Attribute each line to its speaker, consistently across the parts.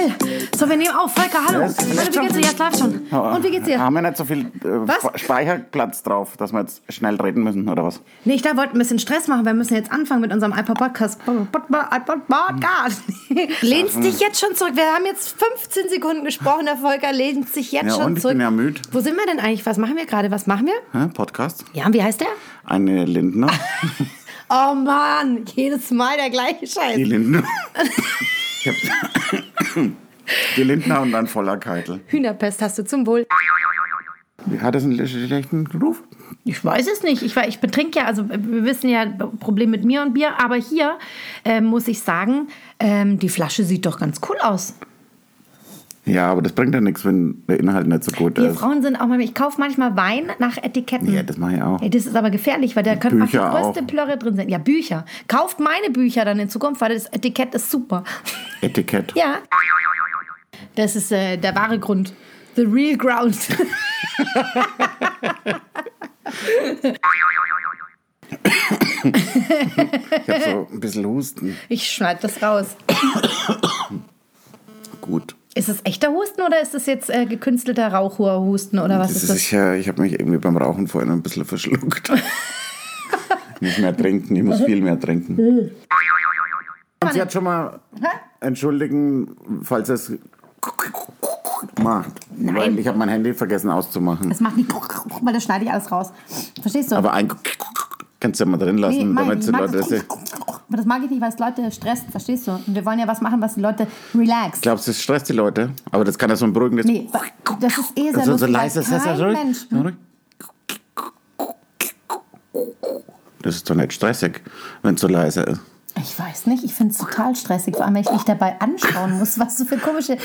Speaker 1: schnell. So, wir nehmen auf. Volker, hallo.
Speaker 2: Ja,
Speaker 1: Hallo, wie geht's dir?
Speaker 2: schon.
Speaker 1: Jetzt läuft schon. Und wie geht's dir?
Speaker 2: Haben wir nicht so viel äh, Speicherplatz drauf, dass wir jetzt schnell reden müssen, oder was?
Speaker 1: Nee, ich da wollte ein bisschen Stress machen. Wir müssen jetzt anfangen mit unserem iPod-Podcast. iPod-Podcast. Lehnst dich jetzt schon zurück. Wir haben jetzt 15 Sekunden gesprochen. Der Volker lehnt sich jetzt
Speaker 2: Ja,
Speaker 1: schon
Speaker 2: und ich
Speaker 1: zurück.
Speaker 2: bin ja müde.
Speaker 1: Wo sind wir denn eigentlich? Was machen wir gerade? Was machen wir?
Speaker 2: Hä? Podcast?
Speaker 1: Ja, und wie heißt der?
Speaker 2: Eine Lindner.
Speaker 1: Oh Mann, jedes Mal der gleiche Scheiß.
Speaker 2: Die Lindner. Ich hab die Lindner und dann voller Keitel.
Speaker 1: Hühnerpest hast du zum Wohl.
Speaker 2: Hat das einen schlechten Ruf?
Speaker 1: Ich weiß es nicht. Ich, ich betrinke ja, also wir wissen ja, Problem mit mir und Bier, aber hier ähm, muss ich sagen, ähm, die Flasche sieht doch ganz cool aus.
Speaker 2: Ja, aber das bringt ja nichts, wenn der Inhalt nicht so gut
Speaker 1: Wir
Speaker 2: ist.
Speaker 1: Frauen sind auch mal, ich kaufe manchmal Wein nach Etiketten.
Speaker 2: Ja, das mache ich auch.
Speaker 1: Ey, das ist aber gefährlich, weil da können auch die
Speaker 2: Bücher
Speaker 1: größte
Speaker 2: auch.
Speaker 1: Plörre drin sein. Ja, Bücher. Kauft meine Bücher dann in Zukunft, weil das Etikett ist super.
Speaker 2: Etikett.
Speaker 1: Ja. Das ist äh, der wahre Grund. The real ground.
Speaker 2: Ich habe so ein bisschen Husten.
Speaker 1: Ich schneide das raus.
Speaker 2: Gut.
Speaker 1: Ist es echter Husten oder ist das jetzt äh, gekünstelter Rauchhusten oder was
Speaker 2: Das
Speaker 1: ist
Speaker 2: ist
Speaker 1: das?
Speaker 2: sicher, ich habe mich irgendwie beim Rauchen vorhin ein bisschen verschluckt. ich muss mehr trinken, ich muss viel mehr trinken. Und sie hat schon mal entschuldigen, falls es macht.
Speaker 1: Nein.
Speaker 2: Weil ich habe mein Handy vergessen auszumachen.
Speaker 1: Das macht nicht, weil das schneide ich alles raus. Verstehst du?
Speaker 2: Aber ein kannst du ja mal drin lassen,
Speaker 1: Nee, mag
Speaker 2: damit die
Speaker 1: nicht.
Speaker 2: Leute das
Speaker 1: das, aber das mag ich nicht, weil es Leute stresst, verstehst du? Und wir wollen ja was machen, was die Leute relax.
Speaker 2: Glaubst du, das stresst die Leute? Aber das kann ja so ein beruhigendes.
Speaker 1: Nee, das ist eh sehr
Speaker 2: so, so
Speaker 1: lustig, weil
Speaker 2: leise, das
Speaker 1: kein
Speaker 2: ruhig.
Speaker 1: Mensch,
Speaker 2: ruhig. Das ist doch nicht stressig, wenn es so leise ist.
Speaker 1: Ich weiß nicht, ich finde es total stressig, vor allem wenn ich mich dabei anschauen muss, was du für komische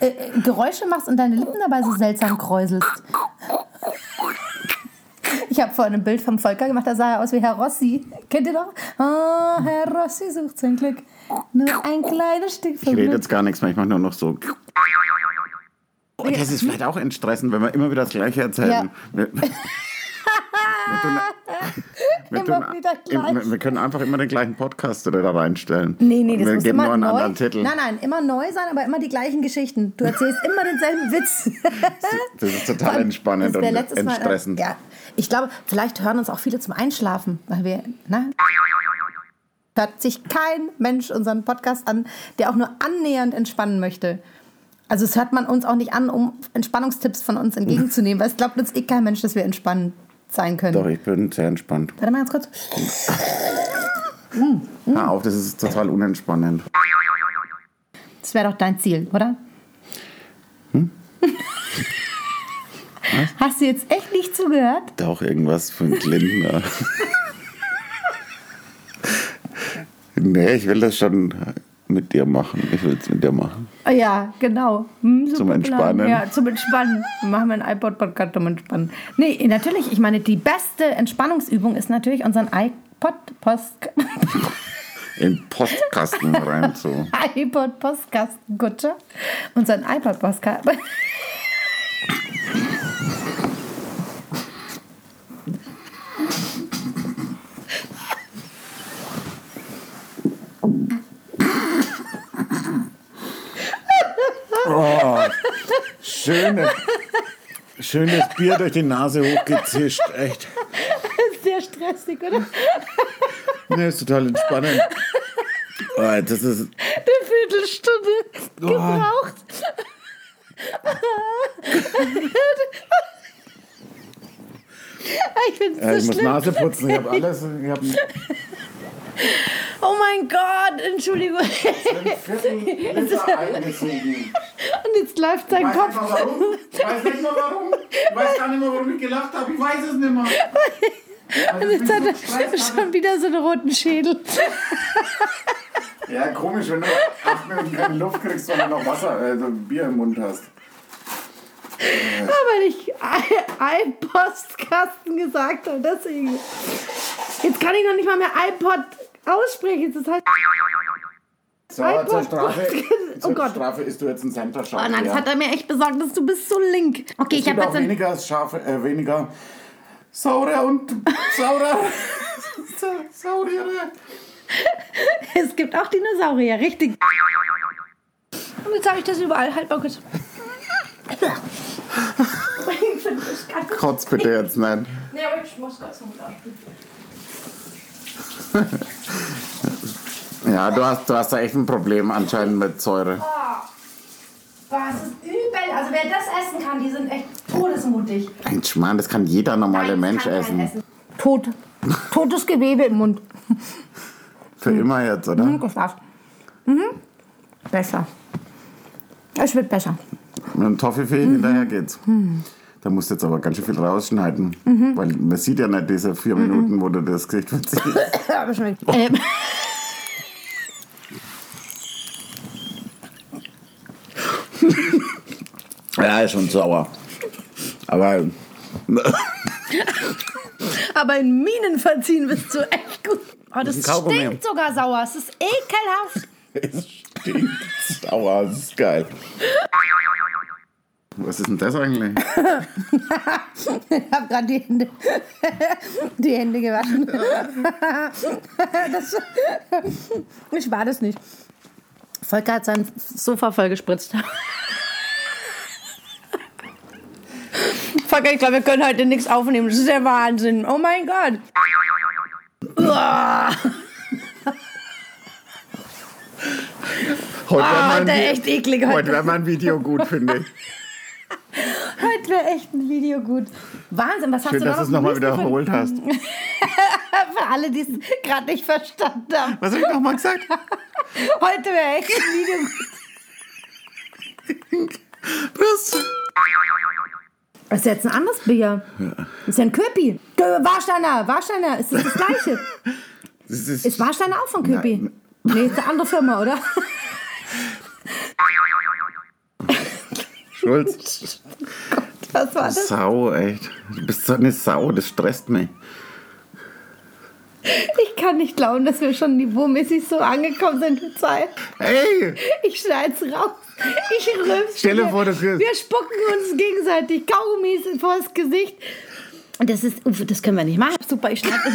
Speaker 1: äh, äh, Geräusche machst und deine Lippen dabei so seltsam kräuselst. Ich habe vorhin ein Bild vom Volker gemacht, da sah er aus wie Herr Rossi. Kennt ihr doch? Ah, Herr Rossi sucht sein Glück. Nur ein kleines Stück
Speaker 2: Ich
Speaker 1: vom
Speaker 2: rede jetzt gar nichts mehr, ich mache nur noch so. Und das ist vielleicht auch entstressend, wenn wir immer wieder das Gleiche erzählen. Tun, wir,
Speaker 1: Immer
Speaker 2: tun,
Speaker 1: wieder gleich.
Speaker 2: wir, können einfach immer den gleichen Podcast da reinstellen.
Speaker 1: Nee, nee, das
Speaker 2: wir
Speaker 1: muss
Speaker 2: geben
Speaker 1: immer
Speaker 2: nur einen
Speaker 1: neu.
Speaker 2: anderen Titel.
Speaker 1: Nein, nein, immer neu sein, aber immer die gleichen Geschichten. Du erzählst immer denselben Witz.
Speaker 2: Das ist total entspannend und
Speaker 1: Mal, äh,
Speaker 2: entstressend.
Speaker 1: ja, ich glaube, vielleicht hören uns auch viele zum Einschlafen, weil wir, ne? Hört sich kein Mensch unseren Podcast an, der auch nur annähernd entspannen möchte. Also es hört man uns auch nicht an, um Entspannungstipps von uns entgegenzunehmen, weil es glaubt uns eh kein Mensch, dass wir entspannt sein können.
Speaker 2: Doch, ich bin sehr entspannt.
Speaker 1: Warte mal ganz kurz.
Speaker 2: Hör auf, das ist total unentspannend.
Speaker 1: Das wäre doch dein Ziel, oder? Hast du jetzt echt nicht zugehört?
Speaker 2: Doch, irgendwas für einen Lindner. nee, ich will das schon mit dir machen. Ich will es mit dir machen.
Speaker 1: Ah Ja, genau. Hm, super
Speaker 2: Zum
Speaker 1: Plan.
Speaker 2: Entspannen.
Speaker 1: Ja, zum Entspannen. Machen wir einen iPod-Podcast zum Entspannen. Nee, natürlich. Ich meine, die beste Entspannungsübung ist natürlich unseren iPod-Post...
Speaker 2: In Postkasten rein so.
Speaker 1: iPod-Postkastenkutscher. Unseren iPod-Postkasten...
Speaker 2: Schöne, schönes Bier durch die Nase hochgezischt. Echt.
Speaker 1: Sehr stressig, oder?
Speaker 2: Nee, ist total entspannend. Oh, das ist.
Speaker 1: Eine Viertelstunde gebraucht. ich finde
Speaker 2: Ja,
Speaker 1: es
Speaker 2: ich
Speaker 1: so
Speaker 2: muss
Speaker 1: schlimm.
Speaker 2: Nase putzen. Ich habe alles. Ich habe
Speaker 1: Oh mein Gott, Entschuldigung.
Speaker 2: eingezogen.
Speaker 1: Und jetzt läuft sein Kopf.
Speaker 2: mal warum. Ich weiß nicht mal warum. Ich weiß gar nicht mehr, warum ich gelacht habe. Ich weiß es nicht mehr. Also
Speaker 1: jetzt hat er
Speaker 2: gestresst,
Speaker 1: schon wieder so einen roten Schädel.
Speaker 2: Ja, komisch, wenn du acht Minuten keine Luft kriegst, sondern noch Wasser, äh, Bier im Mund hast.
Speaker 1: Weil ich ein Postkasten gesagt habe, deswegen. Jetzt kann ich noch nicht mal mehr iPod aussprechen. Das heißt,
Speaker 2: So,
Speaker 1: iPod
Speaker 2: zur Strafe,
Speaker 1: Oh
Speaker 2: zur
Speaker 1: Gott.
Speaker 2: Strafe isst du jetzt einen Center scharf.
Speaker 1: oh nein, das
Speaker 2: ja.
Speaker 1: hat er mir echt besorgt, dass du bist so link. Okay,
Speaker 2: Es
Speaker 1: ich habe jetzt ein,
Speaker 2: weniger scharfe, äh, weniger saure und saure. Sa- Sauriere.
Speaker 1: Es gibt auch Dinosaurier, richtig. Und jetzt habe ich das überall. Halt mal kurz.
Speaker 2: Kotz bitte jetzt nicht.
Speaker 1: Nee, aber ich muss ganz noch
Speaker 2: Ja, du hast, du hast da echt ein Problem anscheinend mit Säure.
Speaker 1: Boah, es ist übel. Also wer das essen kann, die sind echt todesmutig.
Speaker 2: Ein Schmarrn, das kann jeder normale
Speaker 1: Nein,
Speaker 2: Mensch
Speaker 1: kein
Speaker 2: essen.
Speaker 1: Tot. Totes Gewebe im Mund.
Speaker 2: Für immer jetzt, oder?
Speaker 1: Mhm, geschafft. Mhm. Besser. Es wird besser.
Speaker 2: Mit einem Toffifee
Speaker 1: Mhm.
Speaker 2: hinterher geht's. Da musst du jetzt aber ganz schön viel rausschneiden.
Speaker 1: Mhm.
Speaker 2: Weil man sieht ja nicht diese vier Minuten, wo du das Gesicht verziehst.
Speaker 1: Aber schmeckt. Ähm.
Speaker 2: ja, ist schon sauer. Aber
Speaker 1: Aber in Minen verziehen bist du echt gut. Oh, das
Speaker 2: Kaugummi.
Speaker 1: stinkt sogar sauer. Es ist ekelhaft.
Speaker 2: es stinkt sauer. Das ist geil. Was ist denn das eigentlich?
Speaker 1: Ich habe gerade die Hände, die Hände gewaschen. Das, ich war das nicht. Volker hat sein Sofa voll gespritzt. Volker, ich glaube, wir können heute nichts aufnehmen. Das ist der Wahnsinn. Oh mein Gott. Uah.
Speaker 2: Heute wäre
Speaker 1: Ah, echt eklig
Speaker 2: heute
Speaker 1: heute.
Speaker 2: wär mal ein Video gut, finde ich.
Speaker 1: Heute wäre echt ein Video gut. Wahnsinn, was hast
Speaker 2: Schön,
Speaker 1: du
Speaker 2: dass du es nochmal wiederholt hast.
Speaker 1: Für alle, die es gerade nicht verstanden haben.
Speaker 2: Was habe ich nochmal gesagt?
Speaker 1: Heute wäre echt ein Video.
Speaker 2: Prost.
Speaker 1: Das ist jetzt ein anderes Bier. Das ist ja ein Köpi. Warsteiner, Warsteiner, ist das das Gleiche?
Speaker 2: Das ist,
Speaker 1: Ist Warsteiner auch von Köpi?
Speaker 2: Nein.
Speaker 1: Nee, ist eine andere Firma, oder?
Speaker 2: Schulz.
Speaker 1: Was war das?
Speaker 2: Sau, echt. Du bist so eine Sau, das stresst mich.
Speaker 1: Ich kann nicht glauben, dass wir schon niveaumäßig so angekommen sind mit Zeit.
Speaker 2: Hey!
Speaker 1: Ich schneid's raus. Ich rülpse.
Speaker 2: Stell dir vor, das ist-
Speaker 1: Wir spucken uns gegenseitig Kaugummis vors Gesicht. Und das ist, uff, das können wir nicht machen. Super, ich schneide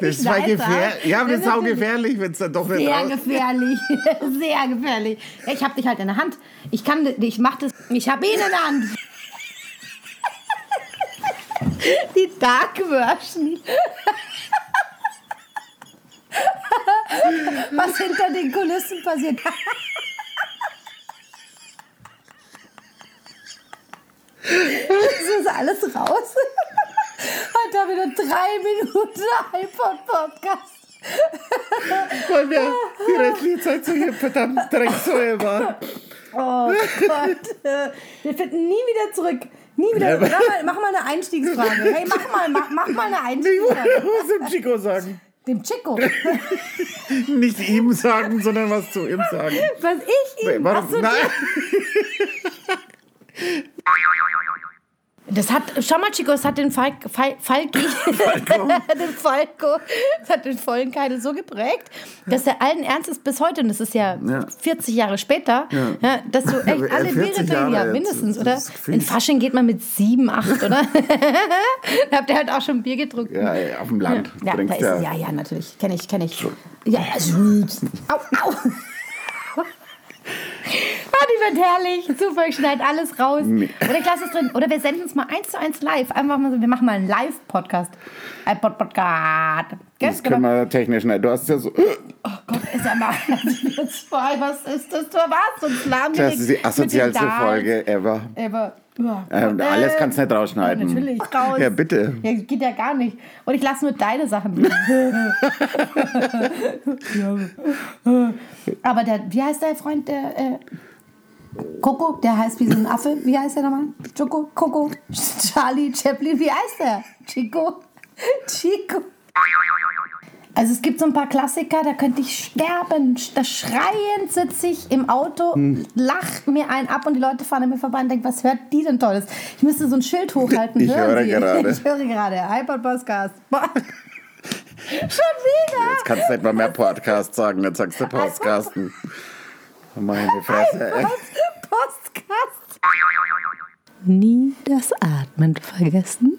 Speaker 2: Das ist voll
Speaker 1: weiß
Speaker 2: gefährlich. Ja, aber das ist
Speaker 1: Das
Speaker 2: auch gefährlich, wenn es dann doch nicht
Speaker 1: Sehr
Speaker 2: raus...
Speaker 1: gefährlich. Sehr gefährlich. Ich habe dich halt in der Hand. Ich kann, ich mach das. Ich habe ihn in der Hand. Die Dark Version. Was hinter den Kulissen passiert. Das ist alles raus. Heute haben wir nur drei Minuten iPod-Podcast.
Speaker 2: Weil wir die restliche Zeit so hier verdammt Drecksäue waren.
Speaker 1: Oh Gott. Wir finden nie wieder zurück. Nie wieder. Mach mal, mach mal eine Einstiegsfrage. Hey, mach mal, mach, mach mal eine
Speaker 2: Ich wollte
Speaker 1: Einstiegsfrage.
Speaker 2: was dem Chico sagen.
Speaker 1: Dem Chico.
Speaker 2: Nicht ihm sagen, sondern was zu ihm sagen.
Speaker 1: Was ich ihm.
Speaker 2: Warum?
Speaker 1: Ach so,
Speaker 2: Nein.
Speaker 1: Das hat, es hat den Falk, Fal, Falki,
Speaker 2: Falco.
Speaker 1: den Falco, es hat den vollen Keidel so geprägt, dass er allen Ernstes bis heute, und das ist ja,
Speaker 2: Ja.
Speaker 1: 40 Jahre später, ja. dass du echt
Speaker 2: Ja,
Speaker 1: alle
Speaker 2: 40
Speaker 1: Biere trinkst,
Speaker 2: Jahre
Speaker 1: ja, mindestens,
Speaker 2: das
Speaker 1: oder? In Fasching geht man mit sieben, acht, oder? da habt ihr halt auch schon Bier getrunken.
Speaker 2: Ja, auf dem Land.
Speaker 1: Ja, da ist
Speaker 2: ja.
Speaker 1: ja, ja, natürlich. Kenne ich, kenne ich. Ja, also, au, au. Die wird herrlich. Super, ich schneide alles raus. Oder ich lasse es drin. Oder wir senden es mal eins zu eins live. Einfach mal so, wir machen mal einen Live-Podcast. Ein Pod Podcast. Gell?
Speaker 2: Das können wir technisch nicht. Du hast ja so.
Speaker 1: Oh Gott, ist ja mal jetzt vorbei. Was ist das? Du warst so ein
Speaker 2: Das ist die asozialste. Folge ever.
Speaker 1: Aber, ja.
Speaker 2: Ähm, alles kannst du nicht
Speaker 1: Ja,
Speaker 2: rausschneiden.
Speaker 1: natürlich, raus.
Speaker 2: Ja, bitte.
Speaker 1: Ja, geht ja gar nicht. Und ich lasse nur deine Sachen drin. Aber der, wie heißt der Freund, der äh, Coco, der heißt wie so ein Affe. Wie heißt der nochmal? Choco, Coco, Charlie, Chaplin, wie heißt der? Chico, Chico. Also es gibt so ein paar Klassiker, da könnte ich sterben. Da schreiend sitze ich im Auto,
Speaker 2: Hm.
Speaker 1: lach mir einen ab und die Leute fahren an mir vorbei und denken, was hört die denn Tolles? Ich müsste so ein Schild hochhalten.
Speaker 2: Ich
Speaker 1: Hören
Speaker 2: höre
Speaker 1: Sie?
Speaker 2: gerade.
Speaker 1: Ich höre gerade. iPod Podcast. Schon wieder.
Speaker 2: Jetzt kannst du nicht mal mehr Podcast sagen. Jetzt sagst du Podcasten. Meine Fresse.
Speaker 1: Podcast. Nie das Atmen vergessen.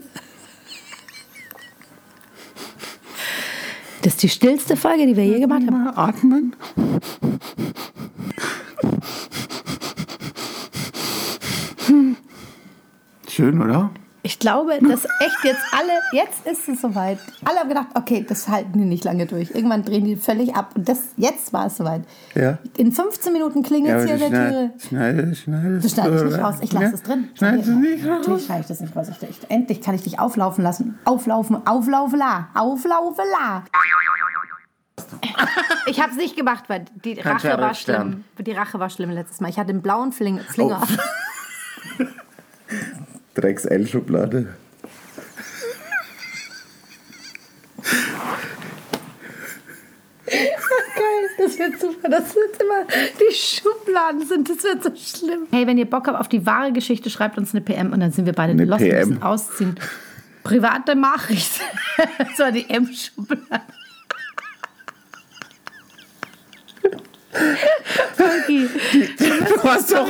Speaker 1: Das ist die stillste Folge, die wir je gemacht haben.
Speaker 2: Atmen. Hm. Schön, oder?
Speaker 1: Ich glaube, dass echt jetzt alle, jetzt ist es soweit. Alle haben gedacht, okay, das halten die nicht lange durch. Irgendwann drehen die völlig ab. Und das, jetzt war es soweit.
Speaker 2: Ja.
Speaker 1: In 15 Minuten klingelt es
Speaker 2: Ja,
Speaker 1: hier der Tür.
Speaker 2: schneid- schneid- schneidest
Speaker 1: Du schneidest
Speaker 2: du,
Speaker 1: nicht raus, ich lasse
Speaker 2: Ja?
Speaker 1: es drin.
Speaker 2: Schneidest du nicht raus?
Speaker 1: Natürlich schneide ich das nicht raus. Ich, ich, endlich kann ich dich auflaufen lassen. Auflaufen, auflaufen, la. Auflaufen, la. Ich habe es nicht gemacht, weil die Rache war schlimm. Die Rache war schlimm letztes Mal. Ich hatte einen blauen Fling Flinger.
Speaker 2: Oh. Drecks-L-Schublade.
Speaker 1: Geil, das wird super. Das wird immer, die Schubladen sind, das wird so schlimm. Hey, wenn ihr Bock habt auf die wahre Geschichte, schreibt uns eine PM und dann sind wir beide
Speaker 2: Eine
Speaker 1: lost und
Speaker 2: PM.
Speaker 1: müssen ausziehen. Private Nachricht. Das war die M-Schublade. Okay.
Speaker 2: Du hast, doch,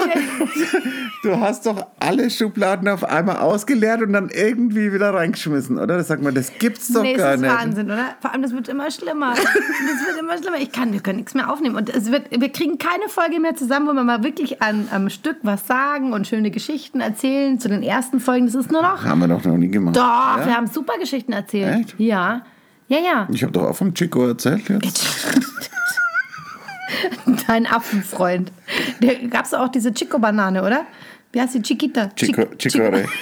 Speaker 2: du hast doch alle Schubladen auf einmal ausgeleert und dann irgendwie wieder reingeschmissen, oder? Das sagt man, das gibt's doch
Speaker 1: Nee,
Speaker 2: gar
Speaker 1: das ist
Speaker 2: nicht.
Speaker 1: Wahnsinn, oder? Vor allem, das wird immer schlimmer. Das wird immer schlimmer. Ich kann, wir können nichts mehr aufnehmen. Und es wird, wir kriegen keine Folge mehr zusammen, wo wir mal wirklich an, am Stück was sagen und schöne Geschichten erzählen. Zu den ersten Folgen, das ist nur noch.
Speaker 2: Haben wir doch noch nie gemacht.
Speaker 1: Doch,
Speaker 2: Ja?
Speaker 1: wir haben super Geschichten erzählt.
Speaker 2: Echt?
Speaker 1: Ja. Ja, ja.
Speaker 2: Ich habe doch auch vom Chico erzählt jetzt.
Speaker 1: Dein Affenfreund. Da gab es auch diese Chico-Banane, oder? Wie heißt die? Chiquita.
Speaker 2: Chico,
Speaker 1: Chic-
Speaker 2: Chicore.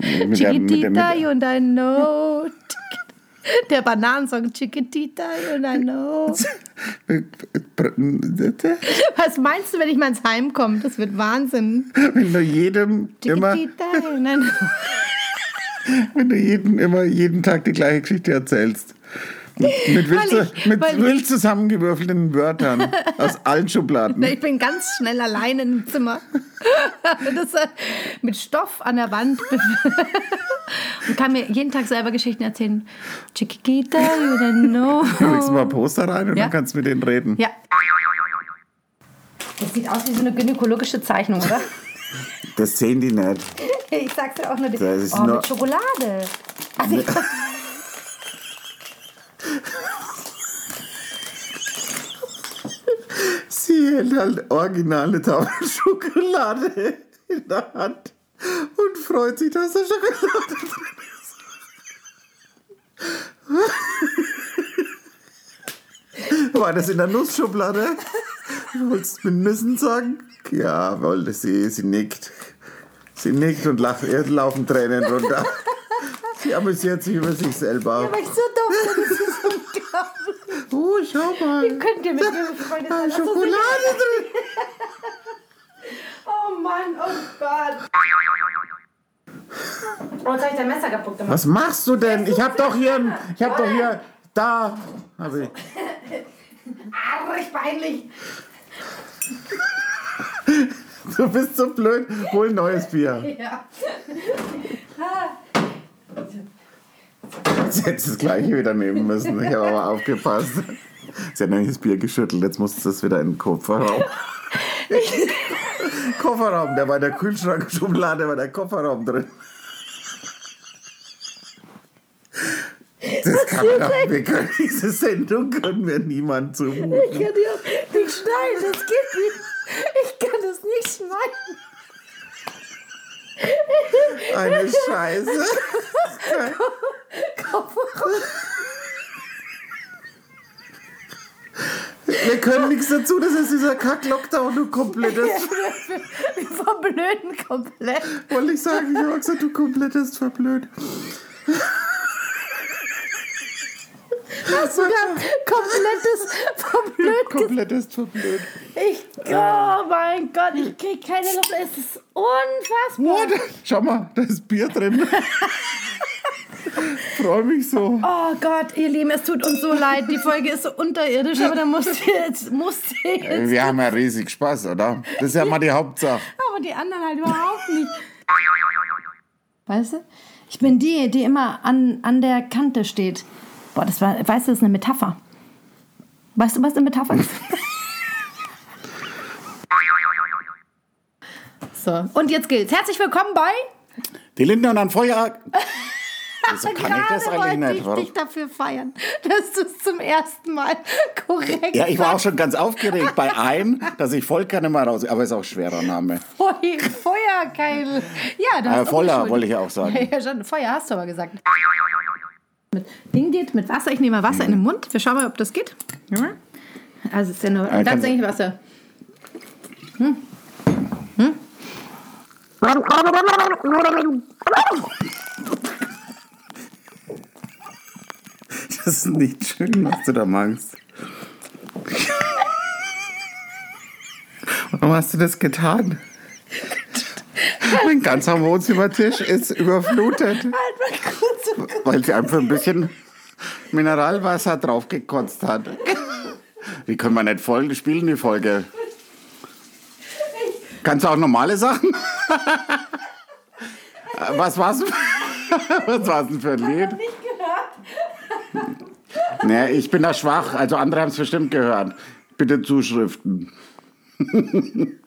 Speaker 2: Mit der- mit der-
Speaker 1: Chiquitita,
Speaker 2: mit der-
Speaker 1: you and I know. Der Bananensong Chiquitita, you and I know. Was meinst du, wenn ich mal ins Heim komme? Das wird Wahnsinn.
Speaker 2: Wenn du jedem immer,
Speaker 1: Chiquitita, you and I know.
Speaker 2: wenn du jedem immer jeden Tag die gleiche Geschichte erzählst. Mit wild,
Speaker 1: ich-
Speaker 2: mit wild zusammengewürfelten Wörtern aus allen Schubladen.
Speaker 1: Ich bin ganz schnell allein im Zimmer. Das, äh, mit Stoff an der Wand. Und kann mir jeden Tag selber Geschichten erzählen. Chiquita, you I know.
Speaker 2: Legst du mal Poster rein und
Speaker 1: Ja.
Speaker 2: dann kannst du mit denen reden.
Speaker 1: Ja. Das sieht aus wie so eine gynäkologische Zeichnung, oder?
Speaker 2: Das sehen die nicht.
Speaker 1: Ich sag's dir auch nur.
Speaker 2: Das ist
Speaker 1: oh,
Speaker 2: nur-
Speaker 1: mit Schokolade. Also ich,
Speaker 2: Halt originale Tafel Schokolade in der Hand und freut sich, dass da Schokolade drin ist. War das in der Nussschublade? Du wolltest mit Nüssen sagen? Ja, wollte sie. Sie nickt. Sie nickt und lacht. Ihr laufen Tränen runter. Sie amüsiert sich über sich selber.
Speaker 1: weil ich so doof bin, das ist unglaublich.
Speaker 2: Oh, schau mal.
Speaker 1: Wie könnt ihr mit befreundet
Speaker 2: Da
Speaker 1: sein?
Speaker 2: Schokolade drin.
Speaker 1: Oh Mann, oh Gott. Oh, jetzt habe ich dein Messer kaputt gemacht.
Speaker 2: Was machst du denn? Ich hab doch hier, ich hab doch hier, da, hab ich.
Speaker 1: Arg peinlich.
Speaker 2: Du bist so blöd. Hol ein neues Bier.
Speaker 1: Ja.
Speaker 2: Sie hätte das gleiche wieder nehmen müssen. Ich habe aber aufgepasst. Sie hat nämlich das Bier geschüttelt. Jetzt muss das wieder in den Kofferraum. Kofferraum, der war in der Kühlschrankschublade, war der Kofferraum drin. Das kann man doch, wir können diese Sendung können wir niemand zumuten.
Speaker 1: Ich kann die auch nicht schneiden, das geht nicht. Ich kann das nicht schneiden.
Speaker 2: Eine Scheiße. Wir können nichts dazu, dass es dieser Kack-Lockdown du komplett ist.
Speaker 1: Wir verblöden komplett.
Speaker 2: Wollte ich sagen, ich habe gesagt, du komplettest verblöd.
Speaker 1: Hast sogar komplettes verblödet.
Speaker 2: Komplettest verblöd.
Speaker 1: Ich, oh mein Gott, ich krieg keine Luft. Es ist unfassbar.
Speaker 2: Da, schau mal, da ist Bier drin. Freue mich so.
Speaker 1: Oh Gott, ihr Lieben, es tut uns so leid. Die Folge ist so unterirdisch, aber da musst du jetzt, musst du jetzt.
Speaker 2: Wir haben ja riesig Spaß, oder? Das ist ja mal die Hauptsache.
Speaker 1: Aber die anderen halt überhaupt nicht. Weißt du? Ich bin die, die immer an, an der Kante steht. Boah, das war, weißt du, das ist eine Metapher. Weißt du, was eine Metapher ist? so, und jetzt gilt's. Herzlich willkommen bei.
Speaker 2: Die Lindner und ein Feuer. Wieso kann ich das
Speaker 1: Gerade
Speaker 2: eigentlich
Speaker 1: wollte
Speaker 2: nicht?
Speaker 1: ich
Speaker 2: Warum?
Speaker 1: dich dafür feiern, dass du es zum ersten Mal korrekt
Speaker 2: Ja, ich war auch schon ganz aufgeregt bei einem, dass ich voll gerne mal raus. Aber ist auch ein schwerer Name.
Speaker 1: Feu Feuerkeil. Ja, du hast
Speaker 2: Äh,
Speaker 1: auch
Speaker 2: voller, wollte ich auch sagen.
Speaker 1: Ja, schon. Feuer hast du aber gesagt. Mit Ding geht, mit Wasser. Ich nehme mal Wasser in den Mund. Wir schauen mal, ob das geht. Ja. Also es ist ja nur
Speaker 2: Äh,
Speaker 1: ganz
Speaker 2: kannst-
Speaker 1: wenig Wasser.
Speaker 2: Das ist nicht schön, was du da machst. Warum hast du das getan? Mein ganzer Wohnzimmertisch ist überflutet,
Speaker 1: Halt kurz.
Speaker 2: weil sie einfach ein bisschen Mineralwasser draufgekotzt hat. Wie können wir nicht voll spielen, die Folge? Kannst du auch normale Sachen? Was war's? Was war's denn für ein Lied? Nee, ich bin da schwach, also andere haben es bestimmt gehört. Bitte Zuschriften.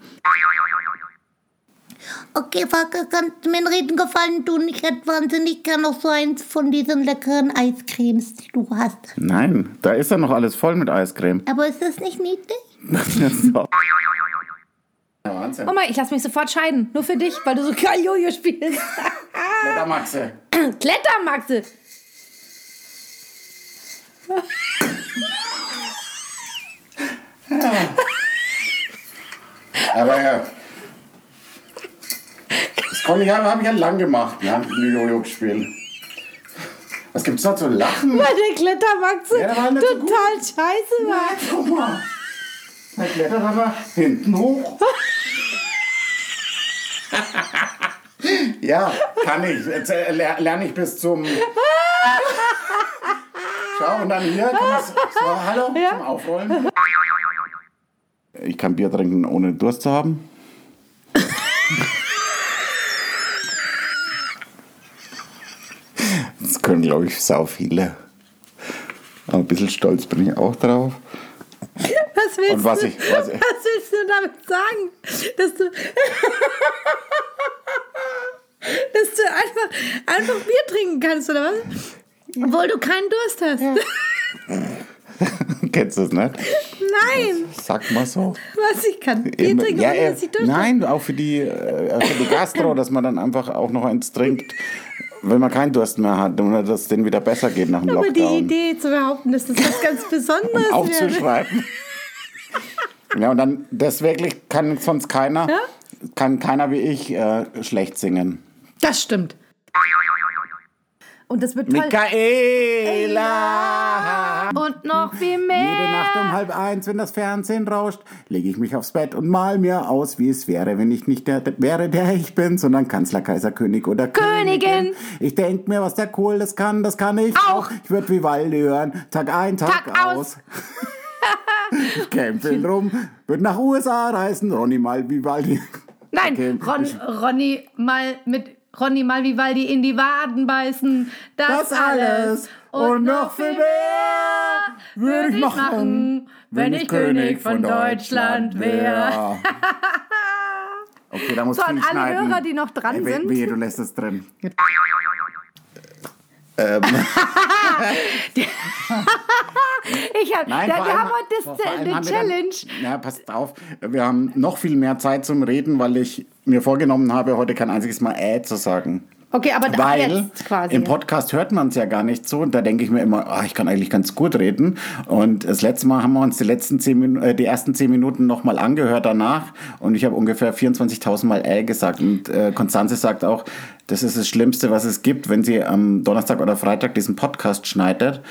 Speaker 3: Okay, Falke, kannst du mir einen Reden gefallen tun? Ich hätte wahnsinnig gern noch so eins von diesen leckeren Eiscremes, die du hast.
Speaker 2: Nein, da ist ja noch alles voll mit Eiscreme.
Speaker 3: Aber ist das nicht niedlich?
Speaker 2: so. ja, Wahnsinn.
Speaker 1: Oma, ich lass mich sofort scheiden. Nur für dich, weil du so geil Jojo spielst.
Speaker 2: Da Maxe.
Speaker 1: Maxe.
Speaker 2: Aber ja. Das konnte ich, habe ich ja lang gemacht, ne? Jojo gespielt. Was gibt's da zu lachen?
Speaker 1: Weil der
Speaker 2: Ja, der nicht so gut.
Speaker 1: total scheiße war.
Speaker 2: Guck mal. Da klettert aber hinten hoch. ja, kann ich. Jetzt ler- lerne ich bis zum. Schau, und dann hier. So, hallo,
Speaker 1: Ja.
Speaker 2: zum Aufrollen. Ich kann Bier trinken, ohne Durst zu haben. Das können, glaube ich, sau viele. Aber ein bisschen stolz bin ich auch drauf.
Speaker 1: Was willst,
Speaker 2: Und was
Speaker 1: du,
Speaker 2: ich- was ich-
Speaker 1: was willst du damit sagen? Dass du, dass du einfach, einfach Bier trinken kannst, oder was? Obwohl du keinen Durst hast.
Speaker 2: Kennst du das nicht?
Speaker 1: Nein,
Speaker 2: Sag mal so.
Speaker 1: was ich kann. Bier trinken,
Speaker 2: ja,
Speaker 1: ohne
Speaker 2: äh,
Speaker 1: dass ich Durst habe.
Speaker 2: nein, auch für die, äh, für die Gastro, dass man dann einfach auch noch eins trinkt, wenn man keinen Durst mehr hat und dass es denen wieder besser geht nach dem
Speaker 1: Aber die
Speaker 2: Lockdown.
Speaker 1: Idee zu behaupten, dass das was ganz Besonderes wäre.
Speaker 2: aufzuschreiben. ja, und dann, das wirklich kann sonst keiner,
Speaker 1: Ja?
Speaker 2: kann keiner wie ich äh, schlecht singen.
Speaker 1: Das stimmt. Und das wird toll.
Speaker 2: Michaela!
Speaker 1: Und noch viel
Speaker 2: Jede
Speaker 1: mehr.
Speaker 2: Nacht um halb eins, wenn das Fernsehen rauscht, lege ich mich aufs Bett und mal mir aus, wie es wäre, wenn ich nicht der, der wäre, der ich bin, sondern Kanzler, Kaiser, König oder
Speaker 1: Königin.
Speaker 2: Ich denk mir, was der Kohl das kann, das kann ich
Speaker 1: Auch.
Speaker 2: Ich würde Vivaldi hören, Tag ein, Tag,
Speaker 1: Tag aus.
Speaker 2: aus. ich käme viel rum, würde nach USA reisen, Ronny mal Vivaldi.
Speaker 1: Nein,
Speaker 2: Okay.
Speaker 1: Ron, Ronny mal mit Ronny mal Vivaldi in die Waden beißen. Das,
Speaker 2: Das alles und noch viel mehr würde ich machen,
Speaker 1: wenn ich König von Deutschland wäre.
Speaker 2: Okay, da muss
Speaker 1: So, an alle
Speaker 2: schneiden.
Speaker 1: Hörer, die noch dran
Speaker 2: Ey,
Speaker 1: sind.
Speaker 2: Wehe, du lässt es drin.
Speaker 1: Ich hab,
Speaker 2: Nein, vor
Speaker 1: wir
Speaker 2: allem-
Speaker 1: haben heute
Speaker 2: wir
Speaker 1: Challenge.
Speaker 2: Dann, ja, passt auf. Wir haben noch viel mehr Zeit zum Reden, weil ich mir vorgenommen habe, heute kein einziges Mal äh zu sagen.
Speaker 1: Okay, aber ab
Speaker 2: Weil
Speaker 1: quasi.
Speaker 2: im Podcast hört man es ja gar nicht so. Und da denke ich mir immer, ah, ich kann eigentlich ganz gut reden. Und das letzte Mal haben wir uns die, letzten zehn Minu äh, die ersten zehn Minuten nochmal angehört danach. Und ich habe ungefähr 24.000 Mal äh gesagt. Und äh, Konstanze sagt auch, das ist das Schlimmste, was es gibt, wenn sie am Donnerstag oder Freitag diesen Podcast schneidet.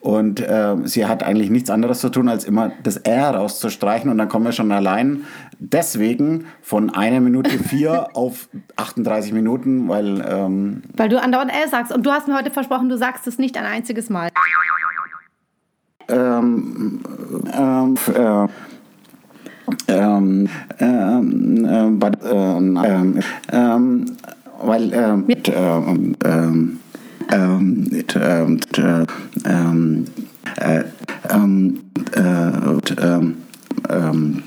Speaker 2: Und äh, sie hat eigentlich nichts anderes zu tun, als immer das R rauszustreichen. Und dann kommen wir schon allein deswegen von einer Minute vier auf 38 Minuten, weil... Ähm,
Speaker 1: Weil du andauernd L sagst. Und du hast mir heute versprochen, du sagst es nicht ein einziges Mal.
Speaker 2: ähm, ähm, äh, ähm, ähm, ähm, but, ähm, ähm, ähm, weil, ähm, mit, ähm, ähm, ähm, mit, ähm, t- ähm, äh, ähm, äh, ähm, ähm,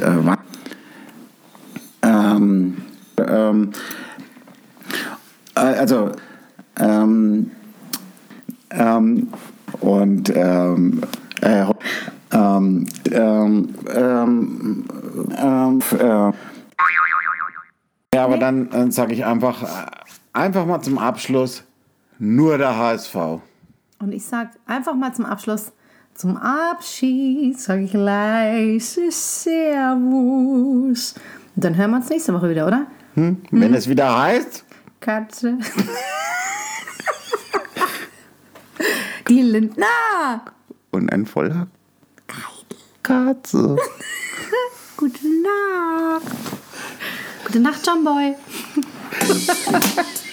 Speaker 2: äh, ähm, ähm, äh, also, Ähm, ähm, und ähm, äh, ähm, ähm, ähm, ähm, äh, ja, aber dann, dann sage ich einfach, äh, einfach mal zum Abschluss, nur der HSV.
Speaker 1: Und ich sag einfach mal zum Abschluss, zum Abschied sage ich leise Servus. Und dann hören wir uns nächste Woche wieder, oder?
Speaker 2: Hm? Wenn es wieder heißt,
Speaker 1: Katze. Die Lindner.
Speaker 2: und ein voller Katze.
Speaker 1: Gute Nacht. Gute Nacht, John Boy.